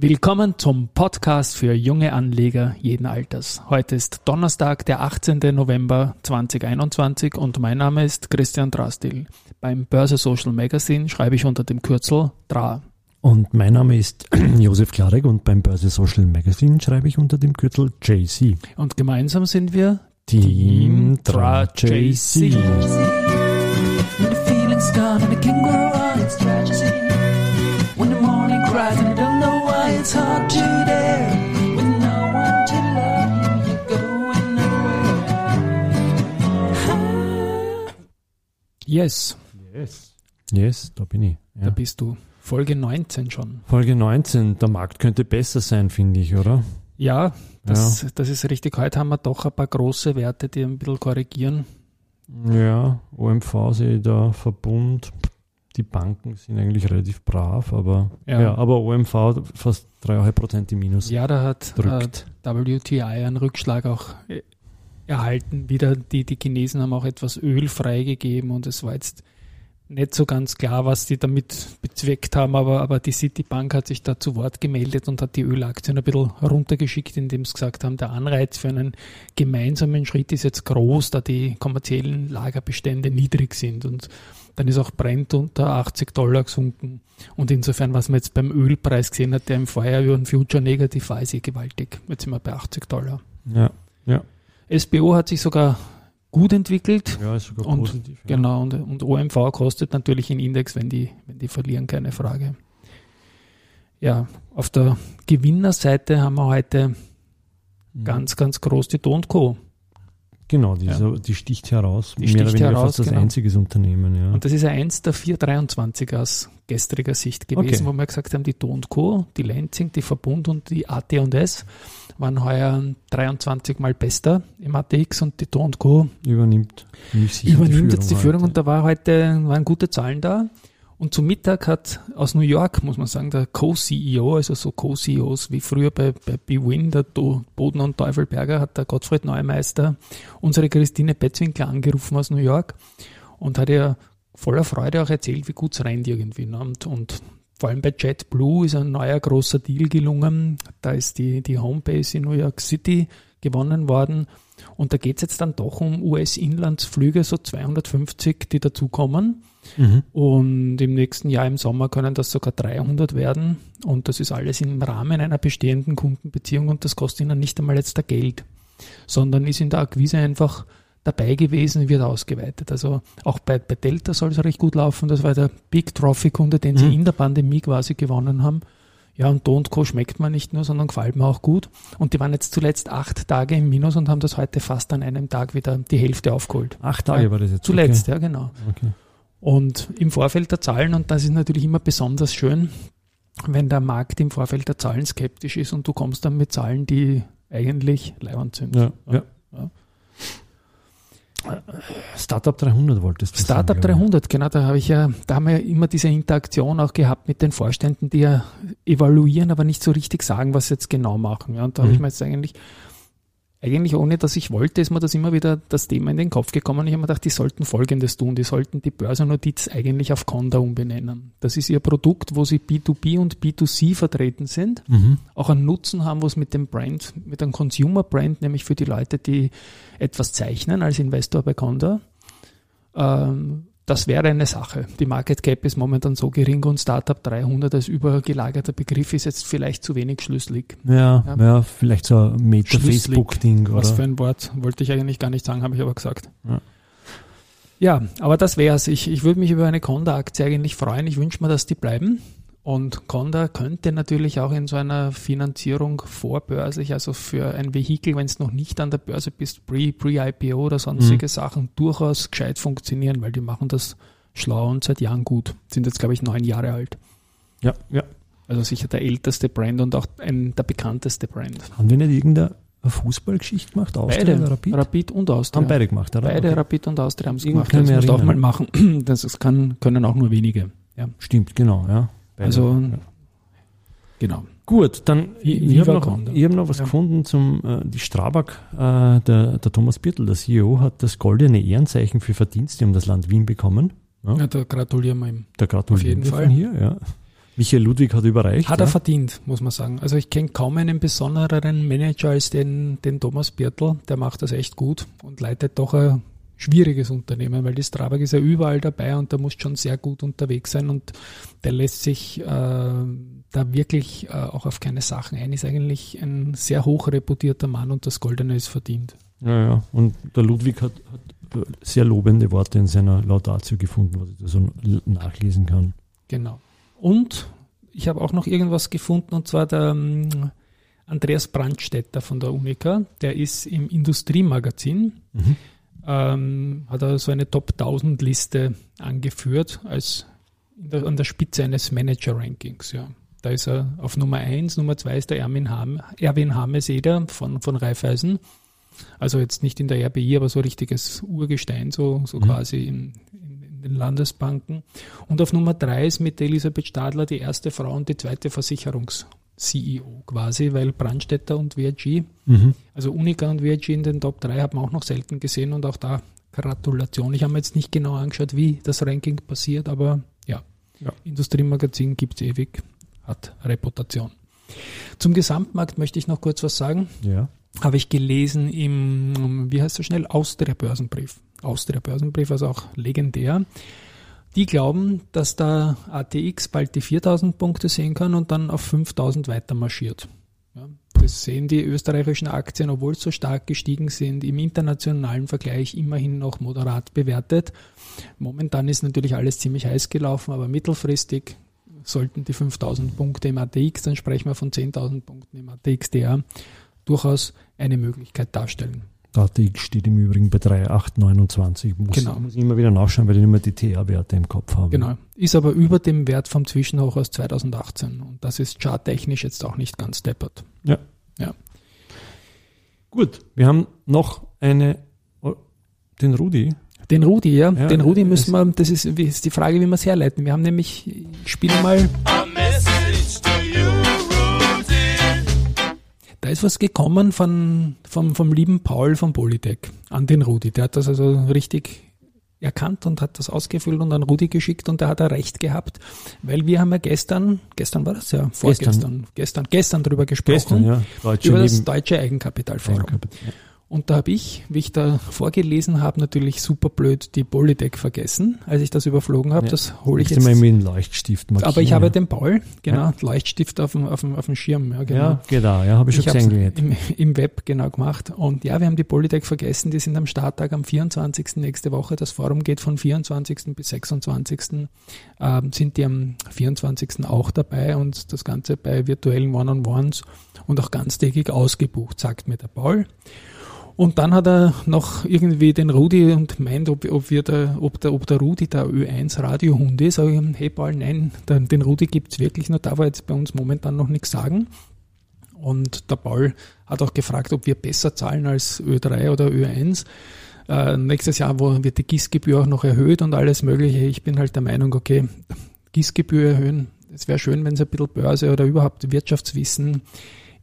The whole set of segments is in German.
Willkommen zum Podcast für junge Anleger jeden Alters. Heute ist Donnerstag, der 18. November 2021 und mein Name ist Christian Drastil. Beim Börse Social Magazine schreibe ich unter dem Kürzel DRA. Und mein Name ist Josef Klarek und beim Börse Social Magazine schreibe ich unter dem Kürzel JC. Und gemeinsam sind wir Team DRA JC. When Yes, Yes. Yes, da bin ich. da Ja. bist du. Folge 19 schon. Folge 19. Der Markt könnte besser sein, finde ich, oder? Ja, das, das ist richtig. Heute haben wir doch ein paar große Werte, die ein bisschen korrigieren. Ja, OMV sehe ich da, Verbund. Die Banken sind eigentlich relativ brav, aber Ja. ja, aber OMV fast 3,5 Prozent im Minus. Ja, da hat äh, Drückt. WTI einen Rückschlag auch äh, erhalten. Wieder die, die Chinesen haben auch etwas Öl freigegeben und es war jetzt nicht so ganz klar, was die damit bezweckt haben, aber, aber die Citibank hat sich da zu Wort gemeldet und hat die Ölaktien ein bisschen runtergeschickt, indem sie gesagt haben, der Anreiz für einen gemeinsamen Schritt ist jetzt groß, da die kommerziellen Lagerbestände niedrig sind und dann ist auch Brent unter 80 Dollar gesunken. Und insofern, was man jetzt beim Ölpreis gesehen hat, der im Vorjahr über den Future negativ war, ist eh gewaltig. Jetzt sind wir bei 80 Dollar. Ja, SBO hat sich sogar gut entwickelt. ja ist sogar Und- positiv. ja. Genau, und, und OMV kostet natürlich einen Index, wenn die, wenn die verlieren, keine Frage. Ja, auf der Gewinnerseite haben wir heute Mhm. ganz, ganz groß die Don Co. Genau, die, so, die sticht heraus. Die Mehr sticht heraus, fast das genau. einziges Unternehmen, ja. Und das ist ja eins der 423 aus gestriger Sicht gewesen, Okay. wo wir gesagt haben, die Don Co., die Lenzing, die Verbund und die AT&S waren heuer 23 mal bester im ATX und die Don Co. übernimmt übernimmt jetzt die Führung heute. und da war heute, waren gute Zahlen da. Und zum Mittag hat aus New York, muss man sagen, der Co-CEO, also so Co-CEOs wie früher bei, bei BWin, der Do- Boden und Teufelberger, hat der Gottfried Neumeister unsere Christine Betzwinkler angerufen aus New York und hat ihr voller Freude auch erzählt, wie gut es rennt irgendwie. Ne? Und, und vor allem bei JetBlue ist ein neuer großer Deal gelungen. Da ist die, die Homebase in New York City gewonnen worden. Und da geht es jetzt dann doch um US-Inlandsflüge, so 250, die dazukommen. Mhm. Und im nächsten Jahr im Sommer können das sogar 300 werden. Und das ist alles im Rahmen einer bestehenden Kundenbeziehung und das kostet ihnen nicht einmal jetzt der Geld, sondern ist in der Akquise einfach dabei gewesen, wird ausgeweitet. Also auch bei, bei Delta soll es recht gut laufen. Das war der Big Trophy-Kunde, den sie Mhm. in der Pandemie quasi gewonnen haben. Ja, und Do Co. schmeckt man nicht nur, sondern gefällt mir auch gut. Und die waren jetzt zuletzt acht Tage im Minus und haben das heute fast an einem Tag wieder die Hälfte aufgeholt. Acht Tage Ja, war das jetzt. Zuletzt, ja, genau. Okay. okay. Und im Vorfeld der Zahlen, und das ist natürlich immer besonders schön, wenn der Markt im Vorfeld der Zahlen skeptisch ist und du kommst dann mit Zahlen, die eigentlich leibend sind. Ja, ja. Ja. Startup 300 wolltest du Startup sagen. glaube ich. 300, genau, da habe ich ja, da haben wir ja immer diese Interaktion auch gehabt mit den Vorständen, die ja evaluieren, aber nicht so richtig sagen, was sie jetzt genau machen. Ja, und da habe Mhm. ich mir jetzt eigentlich, eigentlich ohne dass ich wollte, ist mir das immer wieder das Thema in den Kopf gekommen. Ich habe mir gedacht, die sollten Folgendes tun. Die sollten die Börsennotiz eigentlich auf Conda umbenennen. Das ist ihr Produkt, wo sie B2B und B2C vertreten sind Mhm. auch einen Nutzen haben, was mit dem Brand, mit einem Consumer Brand, nämlich für die Leute, die etwas zeichnen als Investor bei Conda. Ähm, das wäre eine Sache. Die Market Cap ist momentan so gering und Startup 300 als übergelagerter Begriff ist jetzt vielleicht zu wenig schlüsselig. Ja, Ja. ja. vielleicht so ein. Meta-Facebook-Ding, Was für ein Wort wollte ich eigentlich gar nicht sagen, habe ich aber gesagt. Ja. Ja, aber das wär's. Ich, ich würde mich über eine Conda-Aktie eigentlich freuen. Ich wünsche mir, dass die bleiben. Und Conda könnte natürlich auch in so einer Finanzierung vorbörslich, also für ein Vehikel, wenn es noch nicht an der Börse bist, Pre- Pre-IPO oder sonstige Mhm. Sachen, durchaus gescheit funktionieren, weil die machen das schlau und seit Jahren gut. Sind jetzt, glaube ich, neun Jahre alt. Ja, ja. Also sicher der älteste Brand und auch ein, der bekannteste Brand. Haben wir nicht irgendeine Fußballgeschichte gemacht? Austria Beide, oder Rapid? Rapid und Austria. Haben beide gemacht, oder? Beide Okay. Rapid und Austria haben es gemacht. Das musst du auch mal machen. Das, das kann, können auch nur wenige. Ja, Stimmt, genau, ja. Also ja. genau. Gut, dann ich, ich habe noch, ich hab noch was Ja. gefunden zum äh, die Strabag, äh, der, der Thomas Birtel, der CEO, hat das goldene Ehrenzeichen für Verdienste um das Land Wien bekommen. Ja. Ja, da gratulieren wir ihm. Da gratulieren Auf jeden wir Fall. von hier, ja. Michael Ludwig hat überreicht. Hat ja? er verdient, muss man sagen. Also ich kenne kaum einen besondereren Manager als den, den Thomas Birtl. Der macht das echt gut und leitet doch ein schwieriges Unternehmen, weil die Strabag ist ja überall dabei und da muss schon sehr gut unterwegs sein und der lässt sich äh, da wirklich äh, auch auf keine Sachen ein. Ist eigentlich ein sehr hoch reputierter Mann und das Goldene ist verdient. Ja, ja. Und der Ludwig hat, hat sehr lobende Worte in seiner Laudatio gefunden, was ich da so nachlesen kann. Genau. Und ich habe auch noch irgendwas gefunden, und zwar der ähm, Andreas Brandstätter von der Unica, der ist im Industriemagazin, Mhm. Ähm, hat er so eine Top 1000 Liste angeführt als der, an der Spitze eines Manager-Rankings. Ja. Da ist er auf Nummer 1, Nummer 2 ist der Erwin, Ham, Erwin Hameseder von, von Raiffeisen. Also jetzt nicht in der RBI, aber so richtiges Urgestein, so, so Mhm. quasi in, in, in den Landesbanken. Und auf Nummer 3 ist mit Elisabeth Stadler die erste Frau und die zweite Versicherungs-CEO quasi, weil Brandstätter und VRG, Mhm. also Unica und VRG in den Top 3 hat man auch noch selten gesehen und auch da Gratulation. Ich habe mir jetzt nicht genau angeschaut, wie das Ranking passiert, aber ja, Ja. Industriemagazin gibt es ewig, hat Reputation. Zum Gesamtmarkt möchte ich noch kurz was sagen Ja. habe ich gelesen im, wie heißt er schnell, Austria Börsenbrief. Austria Börsenbrief, also auch legendär. Die glauben, dass der ATX bald die 4000 Punkte sehen kann und dann auf 5000 weiter marschiert. Ja, das sehen die österreichischen Aktien, obwohl sie so stark gestiegen sind, im internationalen Vergleich immerhin noch moderat bewertet. Momentan ist natürlich alles ziemlich heiß gelaufen, aber mittelfristig sollten die 5000 Punkte im ATX, dann sprechen wir von 10.000 Punkten im ATXDR, durchaus eine Möglichkeit darstellen. ATX steht im Übrigen bei 3,829. Muss, Genau. muss ich immer wieder nachschauen, weil ich immer die TA-Werte im Kopf habe. Genau. Ist aber über dem Wert vom Zwischenhoch aus 2018. Und das ist charttechnisch jetzt auch nicht ganz deppert. Gut, wir haben noch eine, oh, den Rudi. Den Rudi, ja, Ja, den Rudi müssen wir, das ist, ist die Frage, wie wir es herleiten. Wir haben nämlich, ich spiele mal, da ist was gekommen von, vom, vom lieben Paul von Polytech an den Rudi. Der hat das also richtig erkannt und hat das ausgefüllt und an Rudi geschickt und da hat er recht gehabt, weil wir haben ja gestern, gestern war das ja, vorgestern, gestern, gestern, drüber gesprochen. Gestern, ja. Über das Leben. deutsche Eigenkapitalforum. Eigenkapital. Und da habe ich, wie ich da vorgelesen habe, natürlich super blöd die Polytech vergessen, als ich das überflogen habe. Ja. Das hole ich jetzt. mal mit dem Leuchtstift markieren. Aber ich habe ja. den Paul, genau, Leuchtstift auf dem, auf dem, auf dem Schirm. Ja, genau. Ja, genau, ja, habe ich schon Ich gesehen. im, im Web genau gemacht. Und ja, wir haben die Polytech vergessen. Die sind am Starttag am 24. nächste Woche. Das Forum geht von 24. bis 26. Ähm, sind die am 24. auch dabei und das Ganze bei virtuellen One-on-Ones und auch ganztägig ausgebucht, sagt mir der Paul. Und dann hat er noch irgendwie den Rudi und meint, ob, ob, wir da, ob, der, ob der Rudi der Ö1 Radiohund ist. Sag ich, hey Paul, nein, den, den Rudi gibt's wirklich, nur darf er jetzt bei uns momentan noch nichts sagen. Und der Paul hat auch gefragt, ob wir besser zahlen als Ö3 oder Ö1. Äh, nächstes Jahr wird die GIS-Gebühr auch noch erhöht und alles Mögliche. Ich bin halt der Meinung, okay, GIS-Gebühr erhöhen. Es wäre schön, wenn es ein bisschen Börse oder überhaupt Wirtschaftswissen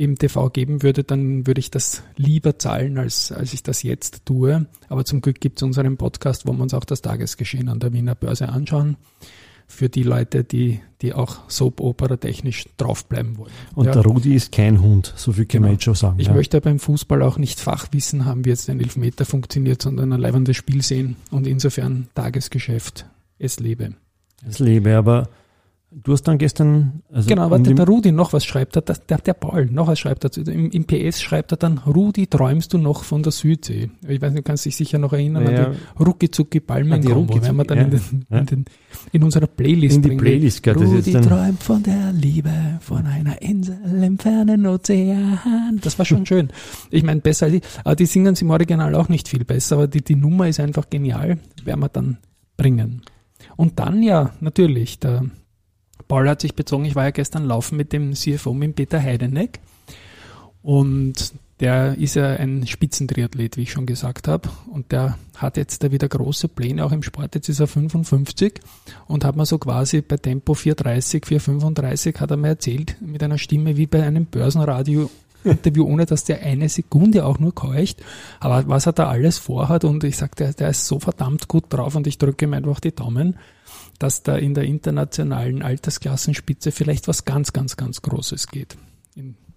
im TV geben würde, dann würde ich das lieber zahlen, als, als ich das jetzt tue. Aber zum Glück gibt es unseren Podcast, wo wir uns auch das Tagesgeschehen an der Wiener Börse anschauen. Für die Leute, die, die auch Soap-Opera technisch draufbleiben wollen. Und Ja. der Rudi ist kein Hund, so viel kann man Genau. jetzt schon sagen. Ich ja. möchte beim Fußball auch nicht Fachwissen haben, wie jetzt ein Elfmeter funktioniert, sondern ein leibendes Spiel sehen und insofern Tagesgeschäft es lebe. Das lebe, aber du hast dann gestern. Also Genau, warte, der Rudi noch was schreibt er, der, der, Paul noch was schreibt er. Im, Im PS schreibt er dann, Rudi, träumst du noch von der Südsee? Ich weiß nicht, du kannst dich sicher noch erinnern Ja. an die Rucki-Zucki palmen die wenn wir dann ja. in, den, Ja. in, den, in unserer Playlist in die. Playlist, ist Rudi träumt von der Liebe, von einer Insel im fernen Ozean. Das war schon schön. Ich meine, besser als ich. Aber die singen sie im Original auch nicht viel besser, aber die, die Nummer ist einfach genial. Werden wir dann bringen. Und dann ja, natürlich, der Paul hat sich bezogen, ich war ja gestern laufen mit dem CFO, mit Peter Heideneck. Und der ist ja ein Spitzentriathlet, wie ich schon gesagt habe. Und der hat jetzt da wieder große Pläne, auch im Sport. Jetzt ist er 55 und hat mir so quasi bei Tempo 430, 435 hat er mir erzählt, mit einer Stimme wie bei einem Börsenradio Interview, ohne dass der eine Sekunde auch nur keucht. Aber was er da alles vorhat und ich sag, der, der ist so verdammt gut drauf und ich drücke ihm einfach die Daumen, dass da in der internationalen Altersklassenspitze vielleicht was ganz, ganz, ganz Großes geht.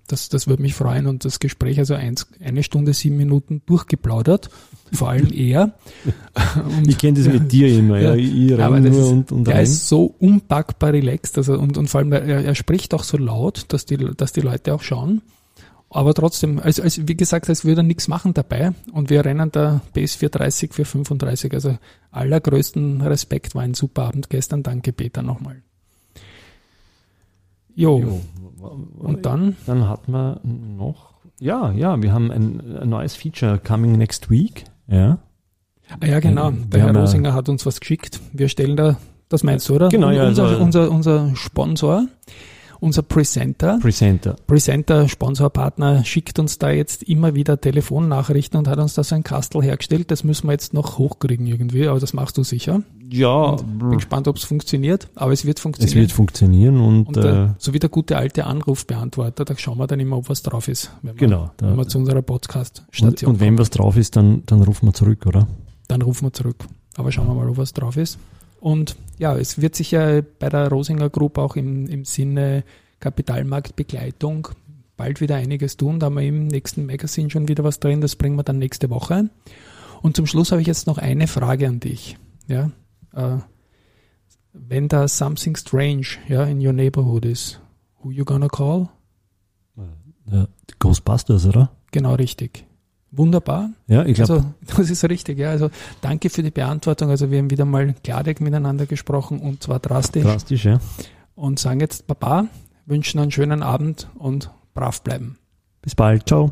Das, das würde mich freuen und das Gespräch, also eins, eine Stunde, sieben Minuten durchgeplaudert, vor allem er. Und- Ich kenne das mit dir immer, ja. Ja. Ich, aber das nur ist, und, und renn. ist so unpackbar relaxed, also und, und vor allem er, er spricht auch so laut, dass die, dass die Leute auch schauen. Aber trotzdem, also, also wie gesagt, als würde nichts machen dabei und wir rennen da PS 430, 435. Also allergrößten Respekt, war ein super Abend gestern. Danke Peter nochmal. Jo, Jo. und dann, Dann hat man noch, ja, ja, wir haben ein, ein neues Feature coming next week. Ja. ah ja genau, Wir der Herr ja- Rosinger hat uns was geschickt. Wir stellen da, das meinst du, oder? Genau, ja, Unser, also- unser, unser Sponsor, unser Presenter, Presenter. Presenter, Sponsorpartner schickt uns da jetzt immer wieder Telefonnachrichten und hat uns da so ein Kastel hergestellt. Das müssen wir jetzt noch hochkriegen irgendwie, aber das machst du sicher. Ja, Bin gespannt, ob es funktioniert, aber es wird es funktionieren. wird funktionieren und, und äh, äh, so wie der gute alte Anrufbeantworter, da schauen wir dann immer, ob was drauf ist, wenn wir, genau. Da, wenn wir zu unserer und, Podcast-Station und wenn was drauf ist, dann, dann rufen wir zurück, oder? dann rufen wir zurück. Aber schauen wir mal, ob was drauf ist. Und ja, es wird sich ja bei der Rosinger Group auch im, im Sinne Kapitalmarktbegleitung bald wieder einiges tun. Da haben wir im nächsten Magazin schon wieder was drin, das bringen wir dann nächste Woche. Und zum Schluss habe ich jetzt noch eine Frage an dich. Ja, äh, wenn da something strange ja, in your neighborhood is, who you gonna call? Ja, Ghostbusters, oder? Genau richtig. Wunderbar. Ja, ich glaube, Also, das ist richtig, ja. Also, danke für die Beantwortung. Also, wir haben wieder mal klardeck miteinander gesprochen und zwar drastisch drastisch, ja. und sagen jetzt Baba, wünschen einen schönen Abend und brav bleiben. Bis bald, ciao.